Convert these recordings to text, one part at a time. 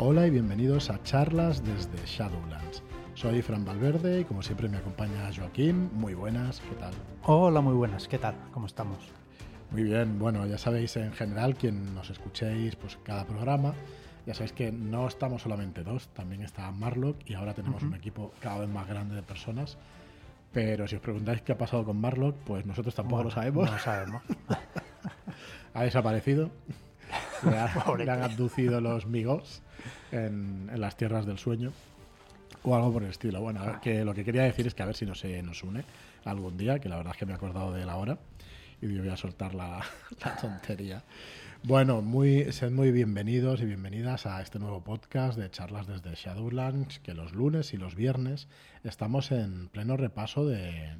Hola y bienvenidos a charlas desde Shadowlands. Soy Fran Valverde y como siempre me acompaña Joaquín. Muy buenas, ¿qué tal? Hola, muy buenas, ¿qué tal? ¿Cómo estamos? Muy bien, bueno, ya sabéis en general, quien nos escuchéis pues cada programa, ya sabéis que no estamos solamente dos, también está Marlock y ahora tenemos un equipo cada vez más grande de personas. Pero si os preguntáis qué ha pasado con Marlock, pues nosotros tampoco lo sabemos. No lo sabemos. ha desaparecido. Le, han abducido los migos en, las tierras del sueño o algo por el estilo. Bueno, que lo que quería decir es que a ver si no se nos une algún día, que la verdad es que me he acordado de la hora y yo voy a soltar la, tontería. Bueno, muy, sed muy bienvenidos y bienvenidas a este nuevo podcast de charlas desde Shadowlands, que los lunes y los viernes estamos en pleno repaso de,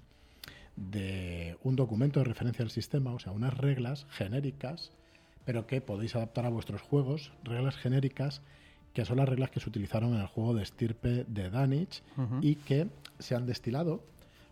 de un documento de referencia al sistema, o sea, unas reglas genéricas pero que podéis adaptar a vuestros juegos, reglas genéricas que son las reglas que se utilizaron en el juego de estirpe de Danich y que se han destilado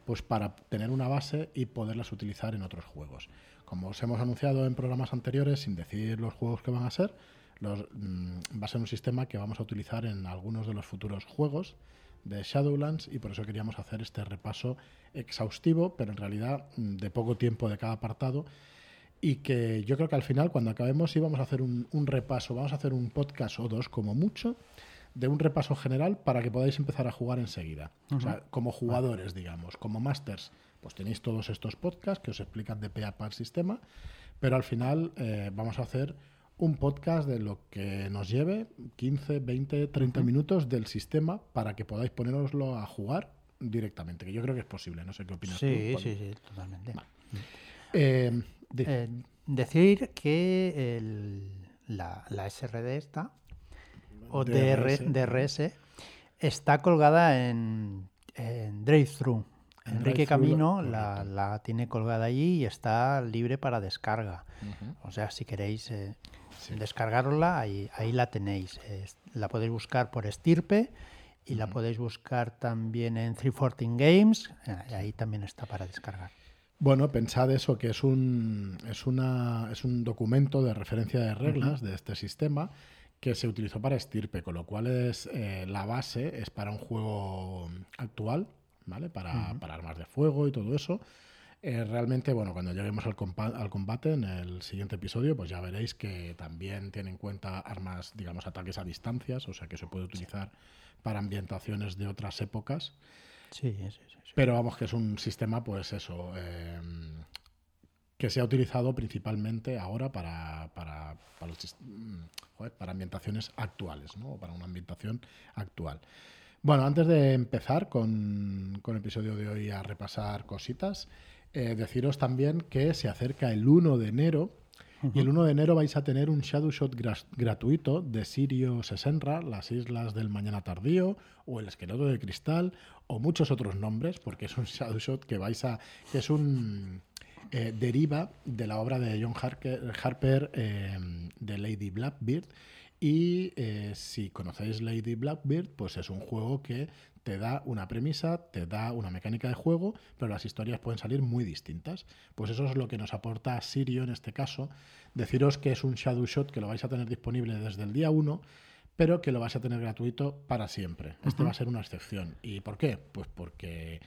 pues para tener una base y poderlas utilizar en otros juegos. Como os hemos anunciado en programas anteriores, sin decir los juegos que van a ser, los, mm, va a ser un sistema que vamos a utilizar en algunos de los futuros juegos de Shadowlands y por eso queríamos hacer este repaso exhaustivo, pero en realidad mm, de poco tiempo de cada apartado y que yo creo que al final, cuando acabemos, sí vamos a hacer un, repaso, vamos a hacer un podcast o dos como mucho, de un repaso general para que podáis empezar a jugar enseguida. O sea, como jugadores, digamos, como masters, pues tenéis todos estos podcasts que os explican de pe para el sistema, pero al final eh, vamos a hacer un podcast de lo que nos lleve 15, 20, 30 minutos del sistema para que podáis poneroslo a jugar directamente, que yo creo que es posible, no sé qué opinas tú. Sí, sí, sí, totalmente. Eh, eh, decir que la, SRD esta, o DRS, está colgada en, en Drive-Thru. Enrique Camino la, tiene colgada allí y está libre para descarga. O sea, si queréis eh, descargarla, ahí, ahí la tenéis. la podéis buscar por estirpe y la podéis buscar también en 314 Games. Eh, ahí también está para descargar. Bueno, pensad eso, que es un, es una, es un documento de referencia de reglas de este sistema que se utilizó para estirpe, con lo cual es eh, la base es para un juego actual, ¿vale? Para, para armas de fuego y todo eso. Eh, realmente, bueno, cuando lleguemos al, al, combate en el siguiente episodio, pues ya veréis que también tiene en cuenta armas, digamos, ataques a distancias, o sea que se puede utilizar para ambientaciones de otras épocas. Sí, sí, sí, Pero vamos, que es un sistema, pues eso, em, que se ha utilizado principalmente ahora para, para, mm, para, ambientaciones actuales, ¿no? O para una ambientación actual. Bueno, antes de empezar con, con el episodio de hoy a repasar cositas, eh, deciros también que se acerca el 1 de enero y el 1 de enero vais a tener un Shadow Shot gratuito de Sirio Sesenra, las Islas del Mañana Tardío, o el Esqueleto de Cristal, o muchos otros nombres, porque es un Shadow Shot que vais a. que es un. Eh, deriva de la obra de John Harper, eh, de Lady Blackbeard. Y eh, si conocéis Lady Blackbeard, pues es un juego que te da una premisa, te da una mecánica de juego, pero las historias pueden salir muy distintas. Pues eso es lo que nos aporta Sirio en este caso. Deciros que es un Shadow Shot que lo vais a tener disponible desde el día 1, pero que lo vais a tener gratuito para siempre. Este va a ser una excepción. ¿Y por qué? Pues porque...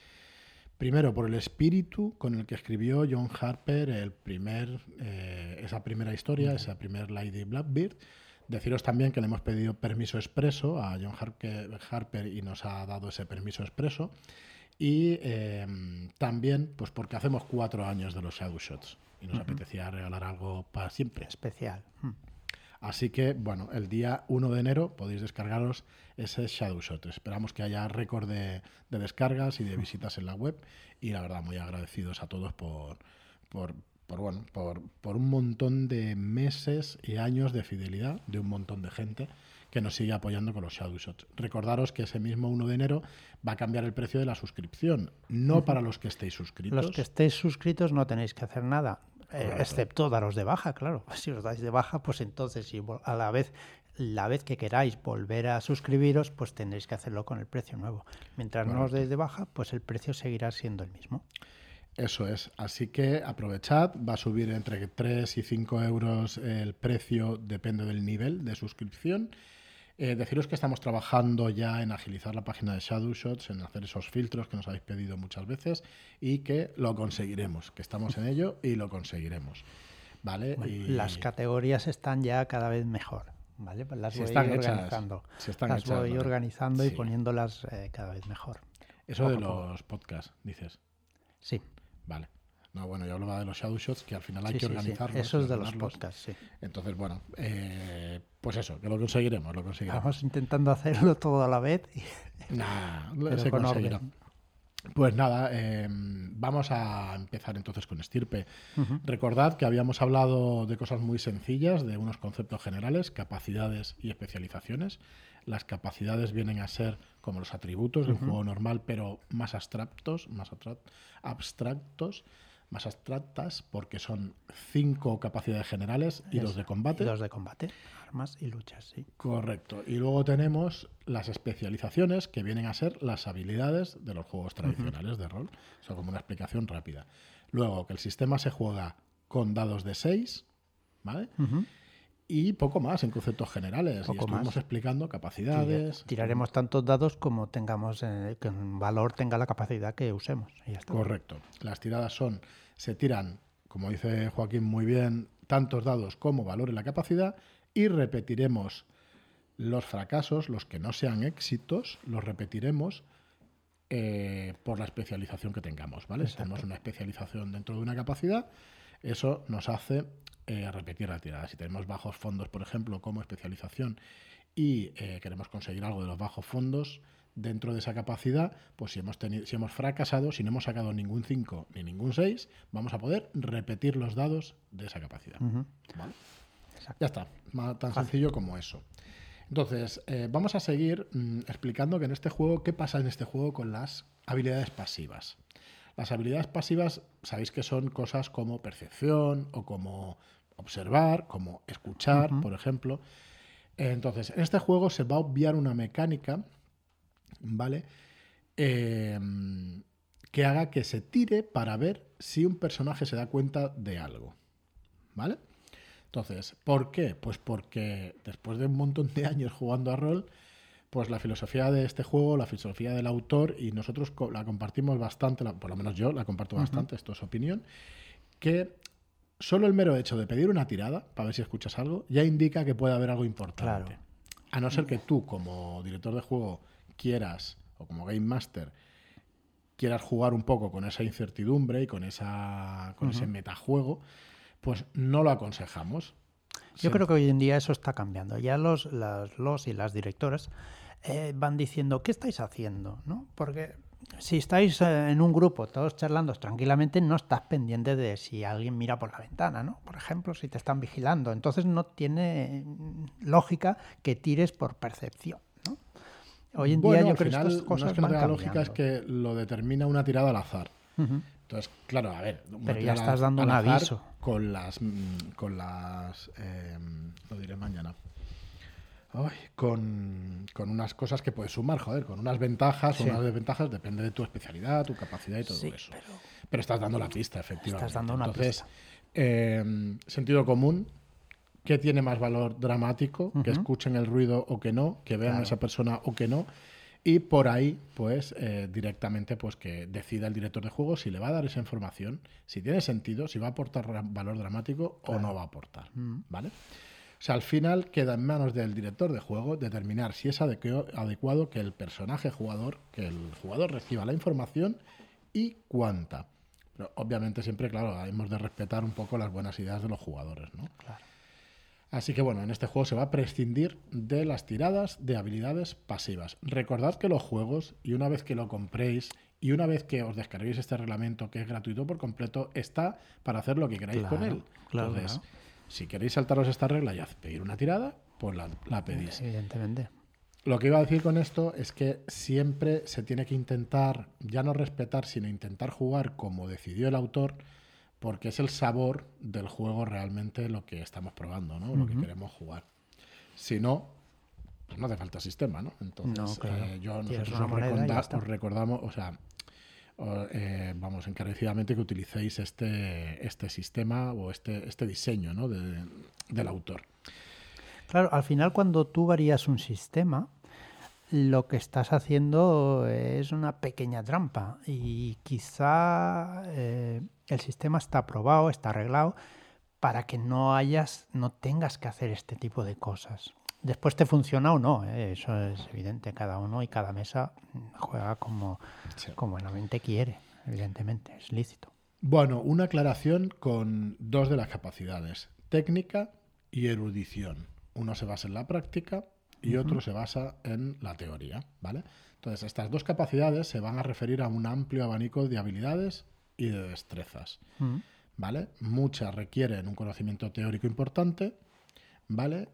Primero, por el espíritu con el que escribió John Harper el primer, eh, esa primera historia, esa primer Lady Blackbeard, Deciros también que le hemos pedido permiso expreso a John Harper y nos ha dado ese permiso expreso. Y em, también, pues porque hacemos cuatro años de los Shadow Shots y nos apetecía regalar algo para siempre. Especial. Hmm. Así que, bueno, el día 1 de enero podéis descargaros ese Shadow Shot. Esperamos que haya récord de, descargas y de visitas en la web. Y la verdad, muy agradecidos a todos por, por, por, bueno, por, por, un montón de meses y años de fidelidad de un montón de gente que nos sigue apoyando con los Shadow Shots. Recordaros que ese mismo 1 de enero va a cambiar el precio de la suscripción, no para los que estéis suscritos. Los que estéis suscritos no tenéis que hacer nada, eh, excepto daros de baja, claro. Si os dais de baja, pues entonces si a la vez la vez que queráis volver a suscribiros, pues tendréis que hacerlo con el precio nuevo. Mientras no os deis de baja, pues el precio seguirá siendo el mismo. Eso es, así que aprovechad, va a subir entre 3 y 5 euros el precio, depende del nivel de suscripción. Eh, deciros que estamos trabajando ya en agilizar la página de Shadow Shots, en hacer esos filtros que nos habéis pedido muchas veces y que lo conseguiremos, que estamos en ello y lo conseguiremos. ¿Vale? y... Las categorías están ya cada vez mejor. ¿vale? Pues las voy organizando. las voy organizando y poniéndolas eh, cada vez mejor. Eso de los podcasts, dices. Sí. Vale. No, bueno, yo hablaba de los shadow shots que al final hay que organizarlos. Eso es de los podcasts, sí. Entonces, bueno, eh, pues eso, que lo conseguiremos, lo conseguiremos. Estamos intentando hacerlo todo a la vez. Y... Nah, se conseguirá. Pues nada, em, vamos a empezar entonces con estirpe. Recordad que habíamos hablado de cosas muy sencillas, de unos conceptos generales, capacidades y especializaciones. Las capacidades vienen a ser como los atributos de un juego normal, pero más abstractos, más abstractos más abstractas porque son cinco capacidades generales y dos de combate. Y dos de combate, armas y luchas, sí. Correcto. Y luego tenemos las especializaciones que vienen a ser las habilidades de los juegos tradicionales de rol. Eso como una explicación rápida. Luego que el sistema se juega con dados de 6, ¿vale? Y poco más en conceptos generales. Poco y estuvimos explicando capacidades. tiraremos tantos dados como tengamos, eh, que un valor tenga la capacidad que usemos. Correcto. Las tiradas son, se tiran, como dice Joaquín muy bien, tantos dados como valor en la capacidad y repetiremos los fracasos, los que no sean éxitos, los repetiremos eh, por la especialización que tengamos, ¿vale? Si tenemos una especialización dentro de una capacidad, eso nos hace eh, repetir la tirada. Si tenemos bajos fondos, por ejemplo, como especialización y eh, queremos conseguir algo de los bajos fondos dentro de esa capacidad, pues si hemos, tenido, si hemos fracasado, si no hemos sacado ningún 5 ni ningún 6, vamos a poder repetir los dados de esa capacidad. Ya está, tan sencillo como eso. Entonces, eh, vamos a seguir mm, explicando que en este juego, qué pasa en este juego con las habilidades pasivas. Las habilidades pasivas, sabéis que son cosas como percepción o como observar, como escuchar, por ejemplo. Entonces, en este juego se va a obviar una mecánica, ¿vale? Em, que haga que se tire para ver si un personaje se da cuenta de algo, ¿vale? Entonces, ¿por qué? Pues porque después de un montón de años jugando a rol, pues la filosofía de este juego, la filosofía del autor, y nosotros la compartimos bastante, por lo menos yo la comparto bastante, esto es opinión, que solo el mero hecho de pedir una tirada para ver si escuchas algo ya indica que puede haber algo importante. A no ser que tú, como director de juego, quieras, o como game master, quieras jugar un poco con esa incertidumbre y con, esa, con ese metajuego, pues no lo aconsejamos. Yo creo que hoy en día eso está cambiando. Ya los, los y las directoras eh, van diciendo, ¿qué estáis haciendo? ¿No? Porque si estáis eh, en un grupo todos charlando tranquilamente, no estás pendiente de si alguien mira por la ventana, ¿no? Por ejemplo, si te están vigilando. Entonces no tiene lógica que tires por percepción, ¿no? Hoy en día yo creo que estas cosas no es que no lógica, es que lo determina una tirada al azar. Entonces, claro, a ver. Pero ya estás dando un aviso. Con las. Mm, con las. Em, lo diré mañana con, unas cosas que puedes sumar, joder, con unas ventajas o unas desventajas, depende de tu especialidad, tu capacidad y todo eso. Pero, estás dando la pista, efectivamente. Estás dando una Entonces, em, sentido común, ¿qué tiene más valor dramático? Que escuchen el ruido o que no, que vean a esa persona o que no. Y por ahí, pues, eh, directamente, pues que decida el director de juego si le va a dar esa información, si tiene sentido, si va a aportar valor dramático o no va a aportar. ¿Vale? O sea, al final queda en manos del director de juego determinar si es adecuado que el personaje jugador, que el jugador reciba la información y cuánta. Pero obviamente siempre, claro, hemos de respetar un poco las buenas ideas de los jugadores, ¿no? Claro. Así que bueno, en este juego se va a prescindir de las tiradas de habilidades pasivas. Recordad que los juegos, y una vez que lo compréis y una vez que os descarguéis este reglamento que es gratuito por completo, está para hacer lo que queráis con él. Claro, si queréis saltaros esta regla y pedir una tirada, pues la, pedís. Evidentemente. Lo que iba a decir con esto es que siempre se tiene que intentar, ya no respetar, sino intentar jugar como decidió el autor, porque es el sabor del juego realmente lo que estamos probando, ¿no? Lo que queremos jugar. Si no, pues no hace falta sistema, ¿no? Entonces, eh, yo nosotros os, recordamos, o sea, eh, vamos, encarecidamente que utilicéis este, este sistema o este, este diseño ¿no? del autor. Claro, al final cuando tú varías un sistema, lo que estás haciendo es una pequeña trampa y quizá eh, el sistema está aprobado, está arreglado para que no hayas, no tengas que hacer este tipo de cosas. Después te funciona o no, ¿eh? eso es evidente. Cada uno y cada mesa juega como, como buenamente quiere, evidentemente, es lícito. Bueno, una aclaración con dos de las capacidades, técnica y erudición. Uno se basa en la práctica y otro se basa en la teoría, ¿vale? Entonces, estas dos capacidades se van a referir a un amplio abanico de habilidades y de destrezas, ¿vale? Muchas requieren un conocimiento teórico importante, ¿vale?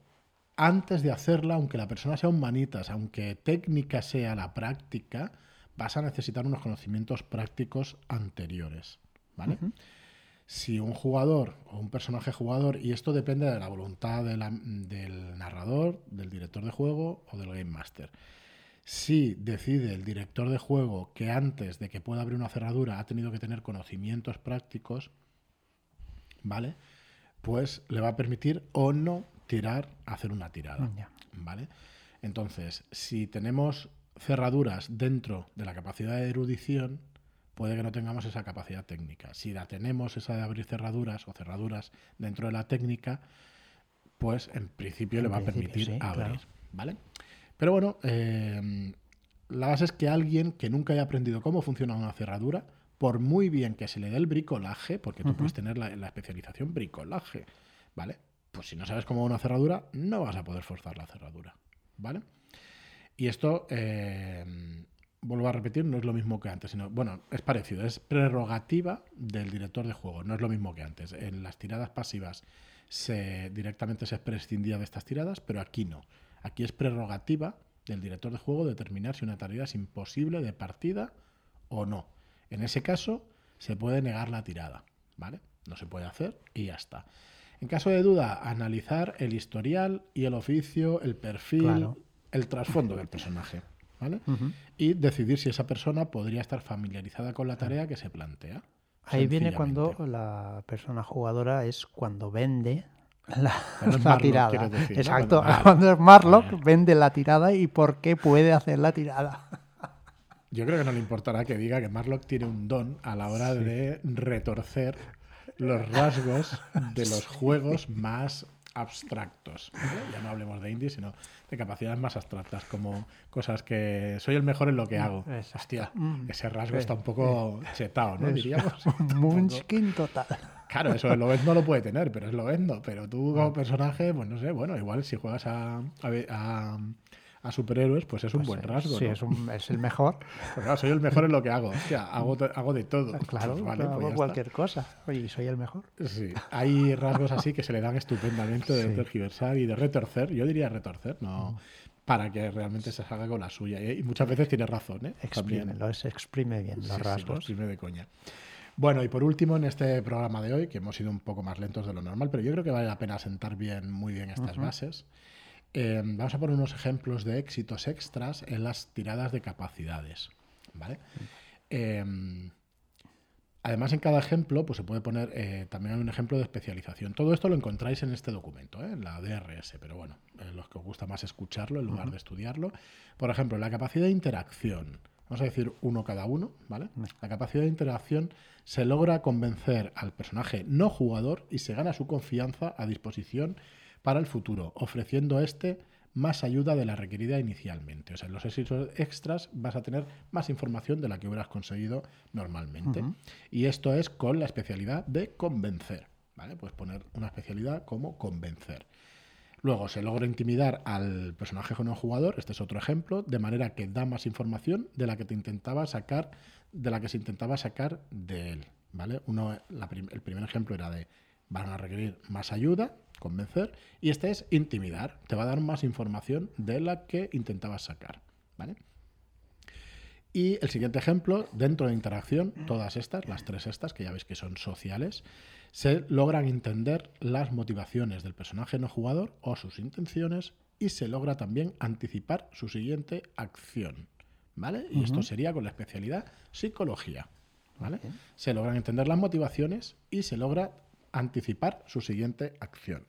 Antes de hacerla, aunque la persona sea un manitas, aunque técnica sea la práctica, vas a necesitar unos conocimientos prácticos anteriores. ¿vale? Si un jugador o un personaje jugador, y esto depende de la voluntad del narrador, del director de juego o del game master. Si decide el director de juego que antes de que pueda abrir una cerradura ha tenido que tener conocimientos prácticos, ¿vale? Pues le va a permitir o no tirar, hacer una tirada, ¿vale? Entonces, si tenemos cerraduras dentro de la capacidad de erudición, puede que no tengamos esa capacidad técnica. Si la tenemos, esa de abrir cerraduras o cerraduras dentro de la técnica, pues en principio le va a permitir abrir. ¿Vale? Pero bueno, eh, la base es que alguien que nunca haya aprendido cómo funciona una cerradura, por muy bien que se le dé el bricolaje, porque tú puedes tener la, la, especialización bricolaje, ¿vale? Pues si no sabes cómo una cerradura, no vas a poder forzar la cerradura, ¿vale? Y esto eh, vuelvo a repetir, no es lo mismo que antes, sino, bueno, es parecido, es prerrogativa del director de juego, no es lo mismo que antes. En las tiradas pasivas se, directamente se prescindía de estas tiradas, pero aquí no. Aquí es prerrogativa del director de juego determinar si una tarea es imposible de partida o no. En ese caso, se puede negar la tirada, ¿vale? No se puede hacer y ya está. En caso de duda, analizar el historial y el oficio, el perfil, el trasfondo del personaje. Y decidir si esa persona podría estar familiarizada con la tarea que se plantea. Ahí viene cuando la persona jugadora es cuando vende la, tirada. Exacto, cuando, es Marlock, vende la tirada y por qué puede hacer la tirada. Yo creo que no le importará que diga que Marlock tiene un don a la hora de retorcer los rasgos de los juegos más abstractos. Ya no hablemos de indie, sino de capacidades más abstractas, como cosas que soy el mejor en lo que hago. Hostia, mm. ese rasgo está un poco chetado, ¿no? Diríamos. Munchkin total. Claro, eso el no lo puede tener, pero es Lovendo. Pero tú como personaje, pues no sé, bueno, igual si juegas a, a a superhéroes, pues es un pues buen rasgo. Sí, es, un, es, el mejor. Pues soy el mejor en lo que hago. Hostia, hago, hago de todo. Ah, claro, pues vale, hago pues cualquier cosa. Oye, soy el mejor. Sí, hay rasgos así que se le dan estupendamente de tergiversar y de retorcer. Yo diría retorcer, no. Mm. Para que realmente se salga con la suya. Y muchas veces tiene razón, ¿eh? Exprime, lo es, exprime bien los rasgos. exprime de coña. Bueno, y por último, en este programa de hoy, que hemos sido un poco más lentos de lo normal, pero yo creo que vale la pena sentar bien, muy bien estas bases. Em, vamos a poner unos ejemplos de éxitos extras en las tiradas de capacidades. ¿vale? Em, además, en cada ejemplo pues, se puede poner eh, también un ejemplo de especialización. Todo esto lo encontráis en este documento, ¿eh? en la DRS, pero bueno, los que os gusta más escucharlo en lugar de estudiarlo. Por ejemplo, la capacidad de interacción. Vamos a decir uno cada uno, ¿vale? La capacidad de interacción se logra convencer al personaje no jugador y se gana su confianza a disposición para el futuro, ofreciendo este más ayuda de la requerida inicialmente. O sea, en los éxitos extras vas a tener más información de la que hubieras conseguido normalmente. Y esto es con la especialidad de convencer. ¿vale? Puedes poner una especialidad como convencer. Luego se logra intimidar al personaje no jugador, este es otro ejemplo, de manera que da más información de la que te intentaba sacar, de la que se intentaba sacar de él. ¿vale? Uno, el primer ejemplo era de van a requerir más ayuda, convencer, y este es intimidar, te va a dar más información de la que intentabas sacar. ¿vale? Y el siguiente ejemplo, dentro de interacción, todas estas, las tres estas, que ya veis que son sociales, se logran entender las motivaciones del personaje no jugador o sus intenciones y se logra también anticipar su siguiente acción. ¿Vale? Y esto sería con la especialidad psicología. ¿Vale? Se logran entender las motivaciones y se logra anticipar su siguiente acción.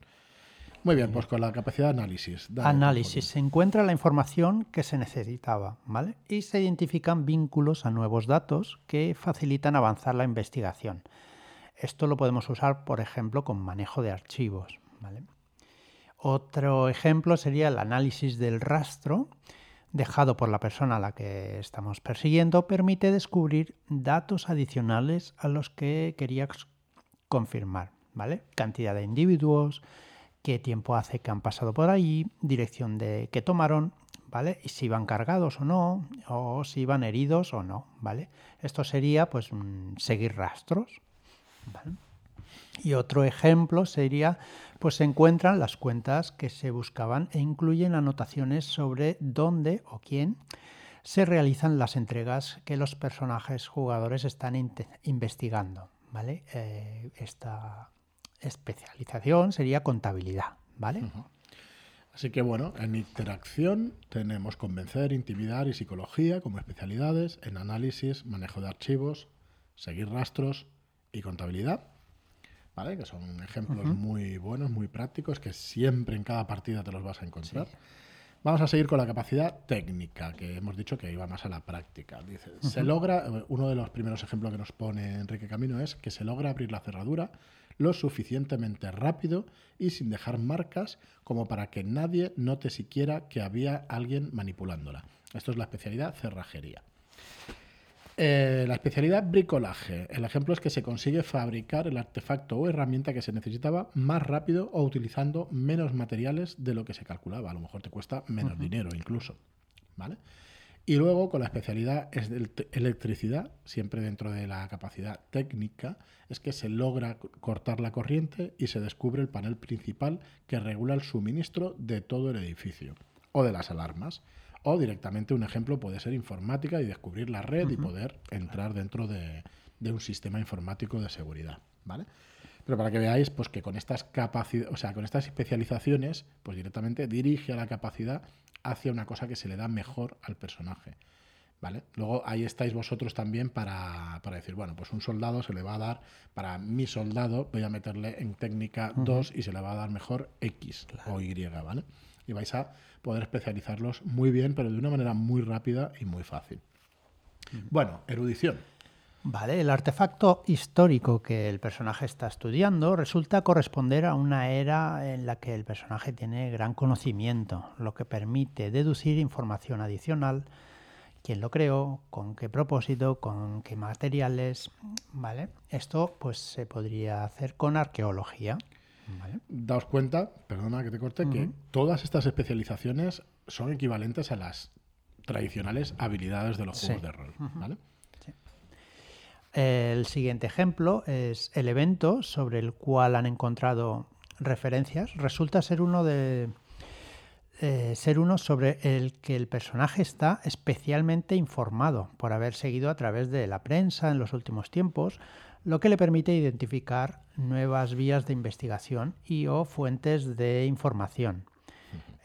Muy bien, pues con la capacidad de análisis. análisis. Se encuentra la información que se necesitaba, ¿vale? Y se identifican vínculos a nuevos datos que facilitan avanzar la investigación. Esto lo podemos usar, por ejemplo, con manejo de archivos, ¿vale? Otro ejemplo sería el análisis del rastro dejado por la persona a la que estamos persiguiendo permite descubrir datos adicionales a los que quería confirmar, ¿vale? Cantidad de individuos, qué tiempo hace que han pasado por ahí, dirección de que tomaron, ¿vale? Y si iban cargados o no, o si iban heridos o no, ¿vale? Esto sería pues seguir rastros, Y otro ejemplo sería, pues se encuentran las cuentas que se buscaban e incluyen anotaciones sobre dónde o quién se realizan las entregas que los personajes jugadores están investigando, ¿vale? Eh, esta especialización sería contabilidad, ¿vale? Así que bueno, en interacción tenemos convencer, intimidar y psicología como especialidades, en análisis, manejo de archivos, seguir rastros y contabilidad, ¿vale? Que son ejemplos muy buenos, muy prácticos, que siempre en cada partida te los vas a encontrar. Vamos a seguir con la capacidad técnica, que hemos dicho que iba más a la práctica. Dice, se logra, uno de los primeros ejemplos que nos pone Enrique Camino es que se logra abrir la cerradura lo suficientemente rápido y sin dejar marcas como para que nadie note siquiera que había alguien manipulándola. Esto es la especialidad cerrajería. Eh, la especialidad bricolaje. El ejemplo es que se consigue fabricar el artefacto o herramienta que se necesitaba más rápido o utilizando menos materiales de lo que se calculaba. A lo mejor te cuesta menos dinero incluso. ¿Vale? Y luego con la especialidad es de electricidad, siempre dentro de la capacidad técnica, es que se logra cortar la corriente y se descubre el panel principal que regula el suministro de todo el edificio o de las alarmas. O directamente un ejemplo puede ser informática y descubrir la red y poder entrar dentro de, un sistema informático de seguridad. ¿vale? Pero para que veáis pues, que con estas capacidades, o sea, con estas especializaciones, pues directamente dirige a la capacidad hacia una cosa que se le da mejor al personaje. ¿Vale? Luego ahí estáis vosotros también para, decir, bueno, pues un soldado se le va a dar, para mi soldado voy a meterle en técnica 2 y se le va a dar mejor X o Y, ¿vale? Y vais a poder especializarlos muy bien, pero de una manera muy rápida y muy fácil. Bueno, erudición. Vale, el artefacto histórico que el personaje está estudiando resulta corresponder a una era en la que el personaje tiene gran conocimiento, lo que permite deducir información adicional, quién lo creó, con qué propósito, con qué materiales, ¿vale? Esto pues se podría hacer con arqueología. Daos cuenta, perdona que te corte, que todas estas especializaciones son equivalentes a las tradicionales habilidades de los juegos de rol, ¿vale? El siguiente ejemplo es el evento sobre el cual han encontrado referencias. Resulta ser uno de eh, ser uno sobre el que el personaje está especialmente informado por haber seguido a través de la prensa en los últimos tiempos, lo que le permite identificar nuevas vías de investigación y o fuentes de información.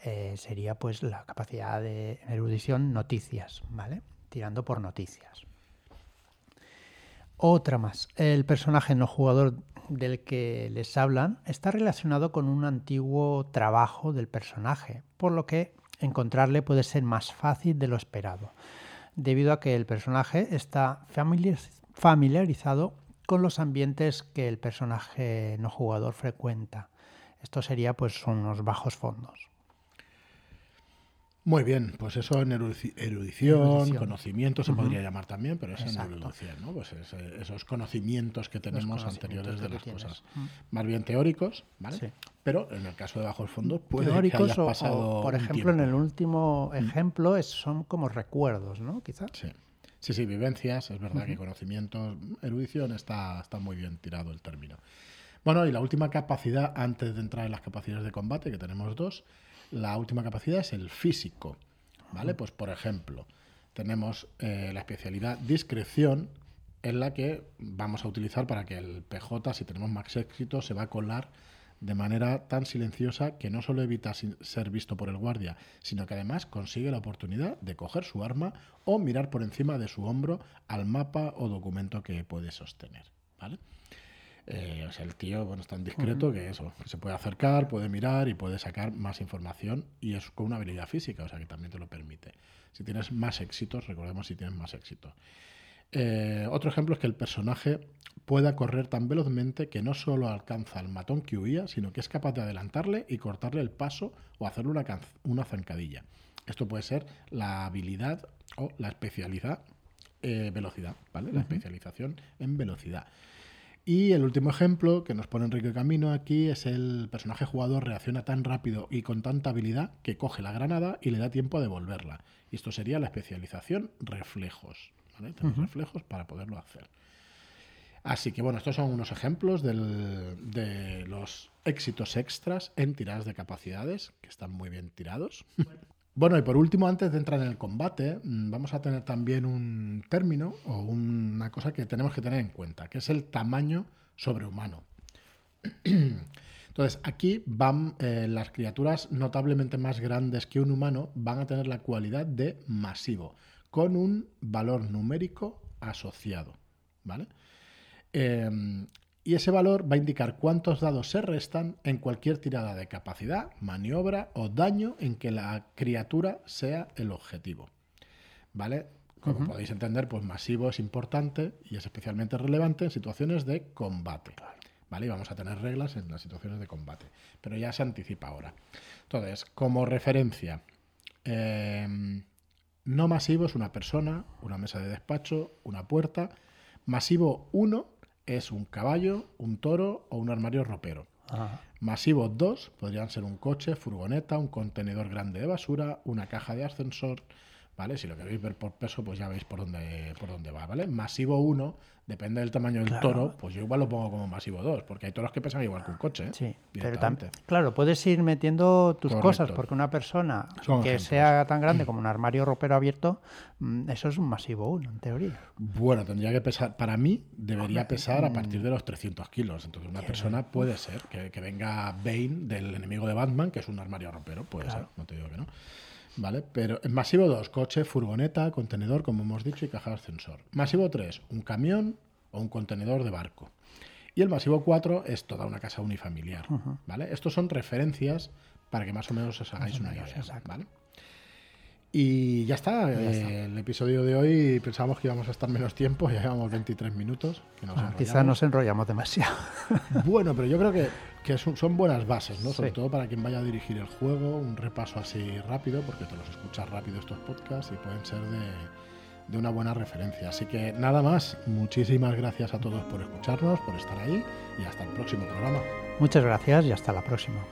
Eh, sería pues la capacidad de erudición noticias, ¿vale? Tirando por noticias. Otra más. El personaje no jugador del que les hablan está relacionado con un antiguo trabajo del personaje, por lo que encontrarle puede ser más fácil de lo esperado, debido a que el personaje está familiarizado con los ambientes que el personaje no jugador frecuenta. Esto sería pues unos bajos fondos. Muy bien, pues eso en erudición, conocimiento se podría llamar también, pero es en erudición, ¿no? Pues eh, esos conocimientos que tenemos anteriores de las cosas. Más bien teóricos, ¿vale? Pero en el caso de bajos fondos puede teóricos que pasado por ejemplo, en el último ejemplo es, son como recuerdos, ¿no? Quizás. Sí. Sí, sí, vivencias, es verdad que conocimientos, erudición está, está muy bien tirado el término. Bueno, y la última capacidad, antes de entrar en las capacidades de combate, que tenemos dos, la última capacidad es el físico. ¿Vale? Pues por ejemplo, tenemos eh, la especialidad discreción, en la que vamos a utilizar para que el PJ, si tenemos más éxito, se va a colar de manera tan silenciosa que no solo evita ser visto por el guardia, sino que además consigue la oportunidad de coger su arma o mirar por encima de su hombro al mapa o documento que puede sostener. ¿vale? Eh, o sea, el tío bueno, es tan discreto que eso, que se puede acercar, puede mirar y puede sacar más información y es con una habilidad física, o sea que también te lo permite. Si tienes más éxitos, recordemos si tienes más éxito. Eh, otro ejemplo es que el personaje pueda correr tan velozmente que no solo alcanza al matón que huía, sino que es capaz de adelantarle y cortarle el paso o hacerle una, una zancadilla. Esto puede ser la habilidad o la especialidad eh, velocidad, ¿vale? La especialización en velocidad. Y el último ejemplo que nos pone Enrique Camino aquí es el personaje jugador reacciona tan rápido y con tanta habilidad que coge la granada y le da tiempo a devolverla. Y esto sería la especialización reflejos. ¿vale? reflejos para poderlo hacer. Así que bueno, estos son unos ejemplos de los éxitos extras en tiradas de capacidades, que están muy bien tirados. Bueno, y por último, antes de entrar en el combate, mm, vamos a tener también un término o una cosa que tenemos que tener en cuenta, que es el tamaño sobrehumano. Entonces, aquí van eh, las criaturas notablemente más grandes que un humano, van a tener la cualidad de masivo, con un valor numérico asociado. ¿Vale? Em, y ese valor va a indicar cuántos dados se restan en cualquier tirada de capacidad, maniobra o daño en que la criatura sea el objetivo. ¿Vale? Como podéis entender, pues masivo es importante y es especialmente relevante en situaciones de combate. ¿Vale? Y vamos a tener reglas en las situaciones de combate. Pero ya se anticipa ahora. Entonces, como referencia, em, no masivo es una persona, una mesa de despacho, una puerta. Masivo 1 es un caballo, un toro o un armario ropero. Masivo 2 podrían ser un coche, furgoneta, un contenedor grande de basura, una caja de ascensor, ¿vale? Si lo queréis ver por peso, pues ya veis por dónde, por dónde va, ¿vale? Masivo 1, depende del tamaño del toro, pues yo igual lo pongo como masivo 2, porque hay toros que pesan igual que un coche, ¿eh? Sí, pero claro, puedes ir metiendo tus cosas, porque una persona que sea tan grande como un armario ropero abierto, mm, eso es un masivo 1, en teoría. Bueno, tendría que pesar, para mí, debería pesar a mm. partir de los 300 kilos. Entonces, una persona puede ser que, venga Bane del enemigo de Batman, que es un armario ropero, puede ser, no te digo que no. ¿Vale? Pero en masivo 2, coche, furgoneta, contenedor, como hemos dicho, y caja de ascensor. Masivo 3, un camión o un contenedor de barco. Y el masivo 4 es toda una casa unifamiliar, ¿vale? Estos son referencias para que más o menos os hagáis una idea, ¿vale? Y ya está, eh, el episodio de hoy pensábamos que íbamos a estar menos tiempo, ya llevamos 23 minutos. Ah, quizás nos enrollamos demasiado. Bueno, pero yo creo que, que son, buenas bases, ¿no? Sobre todo para quien vaya a dirigir el juego, un repaso así rápido, porque te los escuchas rápido estos podcasts y pueden ser de, de una buena referencia. Así que nada más, muchísimas gracias a todos por escucharnos, por estar ahí y hasta el próximo programa. Muchas gracias y hasta la próxima.